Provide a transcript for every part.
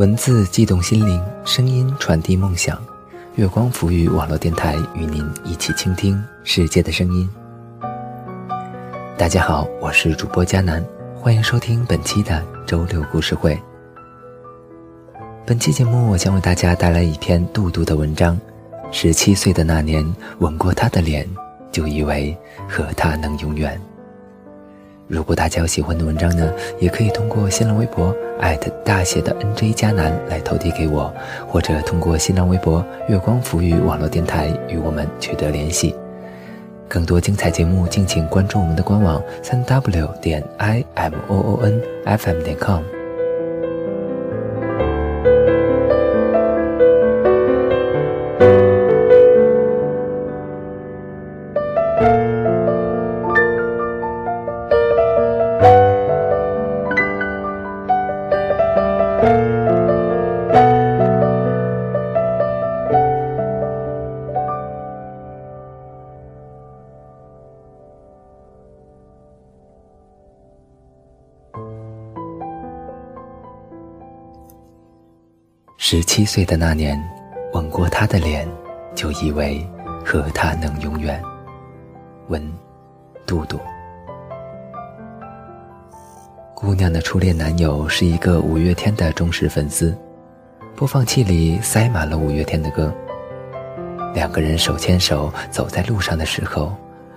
文字悸动心灵，声音传递梦想。月光浮语网络电台与您一起倾听世界的声音。大家好，我是主播佳楠，欢迎收听本期的周六故事会。本期节目，我将为大家带来一篇杜杜的文章。十七岁的那年，吻过他的脸，就以为和他能永远。如果大家有喜欢的文章呢，也可以通过新浪微博艾特大写的 NJ 加南来投递给我，或者通过新浪微博月光浮语网络电台与我们取得联系。更多精彩节目，敬请关注我们的官网三 w 点 i m o o n f m 点 com。七岁的那年，吻过他的脸，就以为和他能永远。文，杜杜。姑娘的初恋男友是一个五月天的忠实粉丝，播放器里塞满了五月天的歌。两个人手牵手走在路上的时候，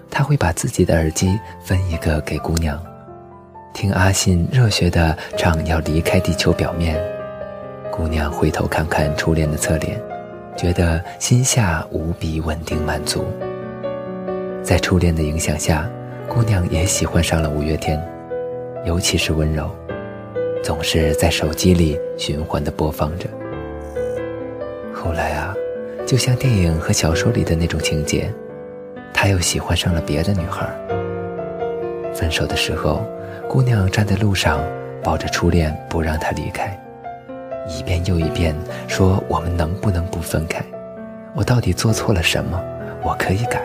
他会把自己的耳机分一个给姑娘，听阿信热血的唱《要离开地球表面》。姑娘回头看看初恋的侧脸，觉得心下无比稳定满足。在初恋的影响下，姑娘也喜欢上了五月天，尤其是温柔，总是在手机里循环的播放着。后来啊，就像电影和小说里的那种情节，他又喜欢上了别的女孩。分手的时候，姑娘站在路上，抱着初恋不让他离开。一遍又一遍说：“我们能不能不分开？我到底做错了什么？我可以改。”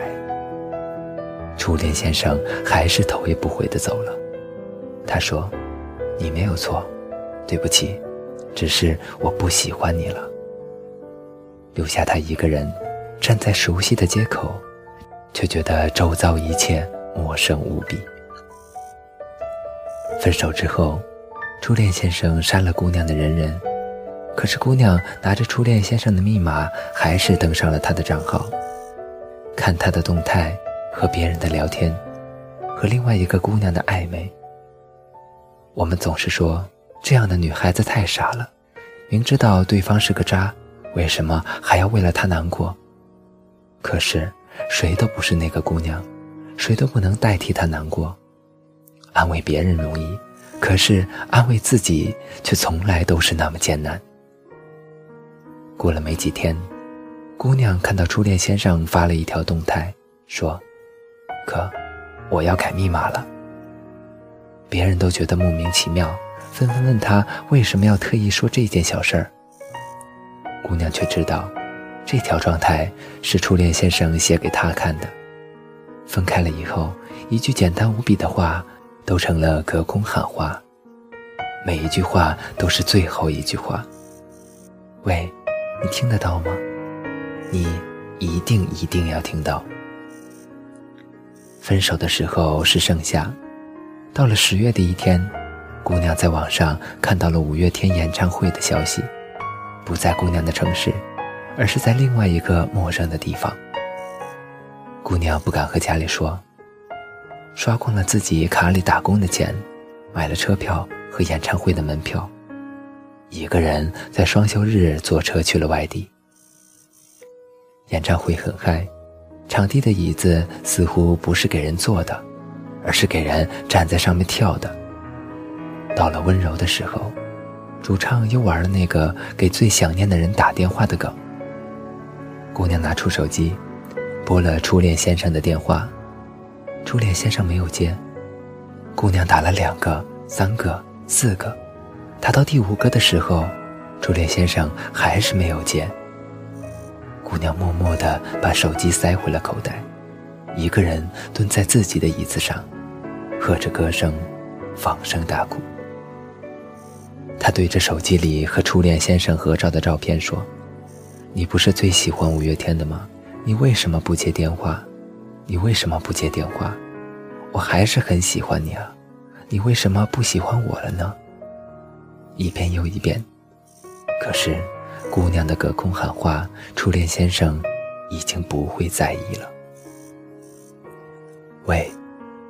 初恋先生还是头也不回的走了。他说：“你没有错，对不起，只是我不喜欢你了。”留下他一个人站在熟悉的街口，却觉得周遭一切陌生无比。分手之后，初恋先生删了姑娘的人人。可是姑娘拿着初恋先生的密码，还是登上了他的账号，看他的动态，和别人的聊天，和另外一个姑娘的暧昧。我们总是说这样的女孩子太傻了，明知道对方是个渣，为什么还要为了他难过？可是谁都不是那个姑娘，谁都不能代替她难过。安慰别人容易，可是安慰自己却从来都是那么艰难。过了没几天，姑娘看到初恋先生发了一条动态，说：“哥，我要改密码了。”别人都觉得莫名其妙，纷纷问他为什么要特意说这件小事儿。姑娘却知道，这条状态是初恋先生写给她看的。分开了以后，一句简单无比的话，都成了隔空喊话，每一句话都是最后一句话。喂。你听得到吗？你一定一定要听到。分手的时候是盛夏，到了十月的一天，姑娘在网上看到了五月天演唱会的消息，不在姑娘的城市，而是在另外一个陌生的地方。姑娘不敢和家里说，刷光了自己卡里打工的钱，买了车票和演唱会的门票。一个人在双休日坐车去了外地。演唱会很嗨，场地的椅子似乎不是给人坐的，而是给人站在上面跳的。到了温柔的时候，主唱又玩了那个给最想念的人打电话的梗。姑娘拿出手机，拨了初恋先生的电话，初恋先生没有接。姑娘打了两个、三个、四个。打到第五个的时候，初恋先生还是没有接。姑娘默默地把手机塞回了口袋，一个人蹲在自己的椅子上，和着歌声，放声大哭。他对着手机里和初恋先生合照的照片说：“你不是最喜欢五月天的吗？你为什么不接电话？你为什么不接电话？我还是很喜欢你啊，你为什么不喜欢我了呢？”一遍又一遍，可是姑娘的隔空喊话，初恋先生已经不会在意了。喂，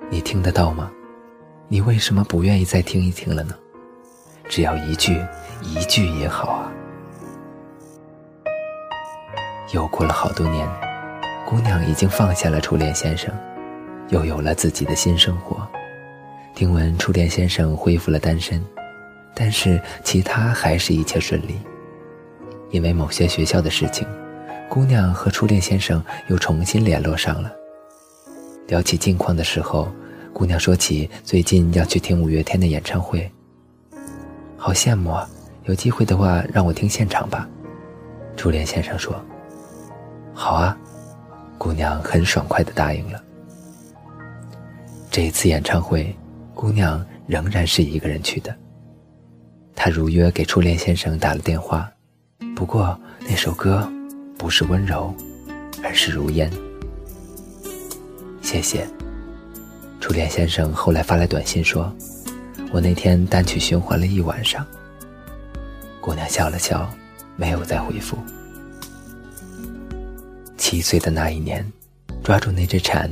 你听得到吗？你为什么不愿意再听一听了呢？只要一句，一句也好啊。又过了好多年，姑娘已经放下了初恋先生，又有了自己的新生活。听闻初恋先生恢复了单身。但是其他还是一切顺利，因为某些学校的事情，姑娘和初恋先生又重新联络上了。聊起近况的时候，姑娘说起最近要去听五月天的演唱会，好羡慕啊！有机会的话让我听现场吧。初恋先生说：“好啊。”姑娘很爽快地答应了。这一次演唱会，姑娘仍然是一个人去的。他如约给初恋先生打了电话，不过那首歌不是温柔，而是如烟。谢谢。初恋先生后来发来短信说：“我那天单曲循环了一晚上。”姑娘笑了笑，没有再回复。七岁的那一年，抓住那只蝉，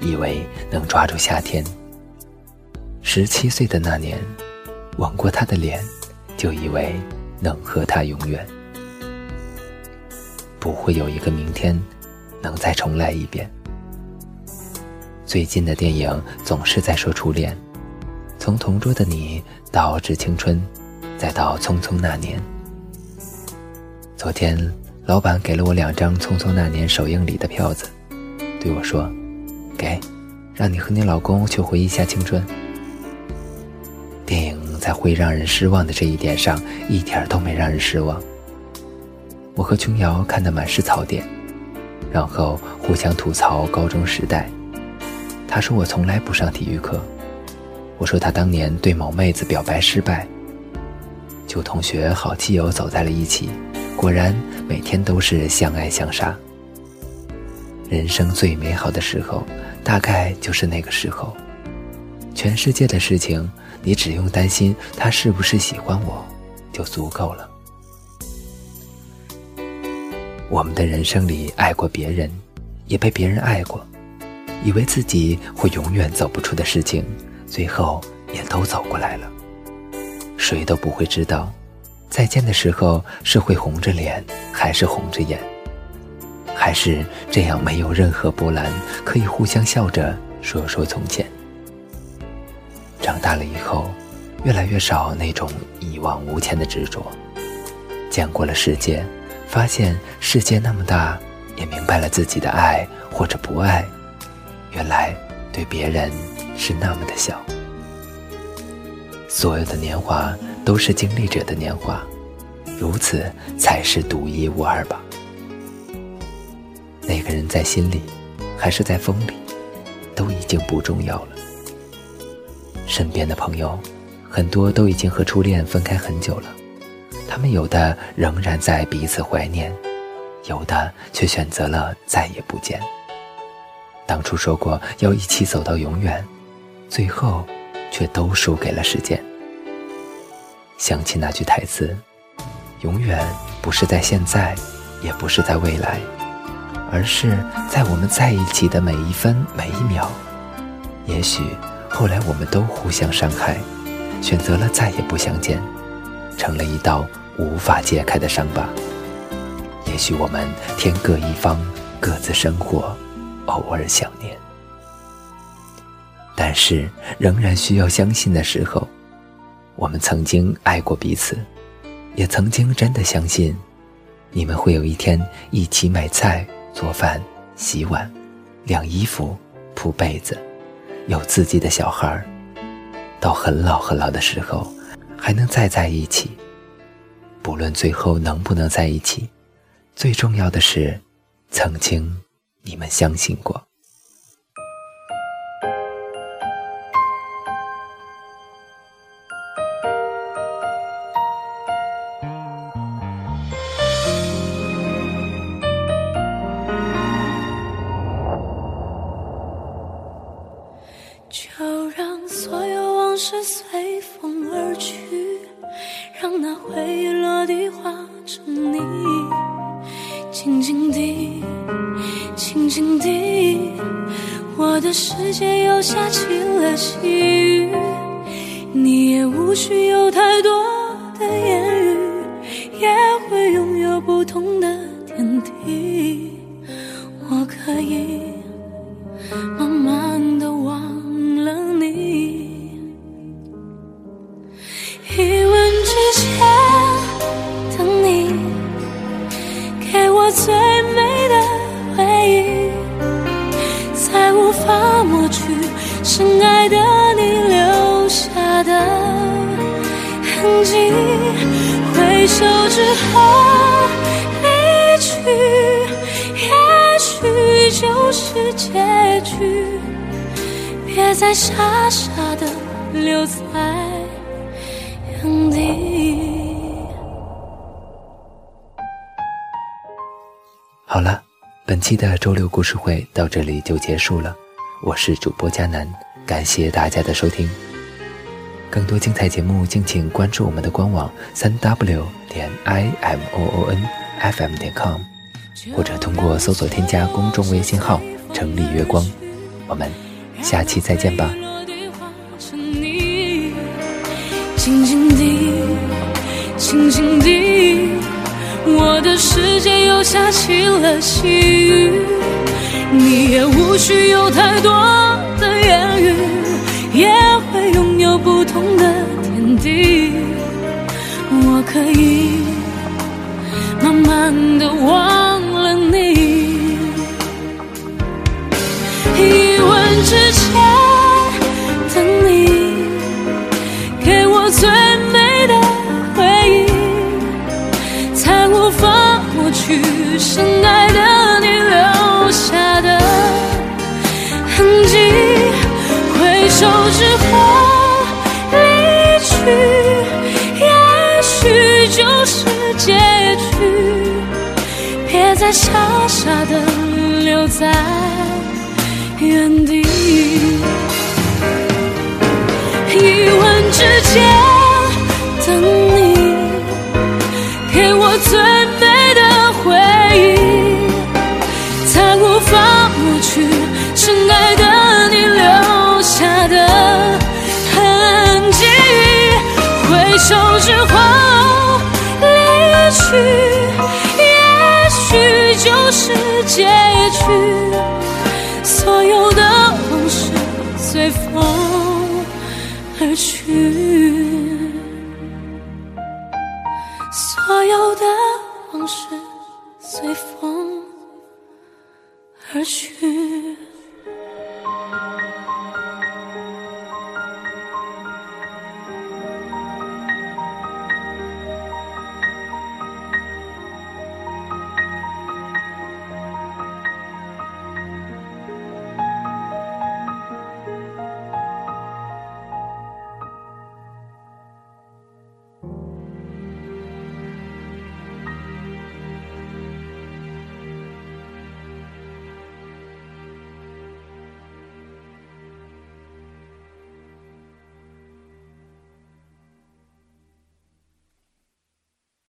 以为能抓住夏天。十七岁的那年，吻过他的脸。就以为能和他永远，不会有一个明天能再重来一遍。最近的电影总是在说初恋，从同桌的你到致青春，再到匆匆那年。昨天老板给了我两张匆匆那年首映礼的票子，对我说：“给，让你和你老公去回忆一下青春。”电影。在会让人失望的这一点上，一点都没让人失望。我和琼瑶看得满是槽点，然后互相吐槽高中时代。他说我从来不上体育课，我说他当年对某妹子表白失败。旧同学、好基友走在了一起，果然每天都是相爱相杀。人生最美好的时候，大概就是那个时候。全世界的事情。你只用担心他是不是喜欢我，就足够了。我们的人生里爱过别人，也被别人爱过，以为自己会永远走不出的事情，最后也都走过来了。谁都不会知道，再见的时候是会红着脸，还是红着眼，还是这样没有任何波澜，可以互相笑着说说从前。长大了以后，越来越少那种一往无前的执着。见过了世界，发现世界那么大，也明白了自己的爱或者不爱，原来对别人是那么的小。所有的年华都是经历者的年华，如此才是独一无二吧。那个人在心里，还是在风里，都已经不重要了。身边的朋友，很多都已经和初恋分开很久了，他们有的仍然在彼此怀念，有的却选择了再也不见。当初说过要一起走到永远，最后却都输给了时间。想起那句台词：“永远不是在现在，也不是在未来，而是在我们在一起的每一分每一秒。”也许。后来我们都互相伤害，选择了再也不相见，成了一道无法解开的伤疤。也许我们天各一方，各自生活，偶尔想念。但是仍然需要相信的时候，我们曾经爱过彼此，也曾经真的相信，你们会有一天一起买菜、做饭、洗碗、晾衣服、铺被子。有自己的小孩儿，到很老很老的时候，还能再在一起。不论最后能不能在一起，最重要的是，曾经你们相信过。我的世界又下起了细雨，你也无需有太多的言语，也会拥有不同深爱的你留下的痕迹。回首之后离去，也许就是结局。别再傻傻的留在。原地。好了，本期的周六故事会到这里就结束了。我是主播佳楠，感谢大家的收听。更多精彩节目，敬请关注我们的官网三 w 点 i m o o n f m 点 com，或者通过搜索添加公众微信号“城里月光”。我们下期再见吧。静静地，静静地，我的世界又下起了细雨。你也无需有太多言语，也会拥有不同的天地。我可以慢慢的忘了你，一吻之前的你，给我。最美的回忆，才无法抹去深爱有时候离去，也许就是结局。别再傻傻的留在原地。去，也许就是结局。所有的往事随风。而去，所有的往事随风而去。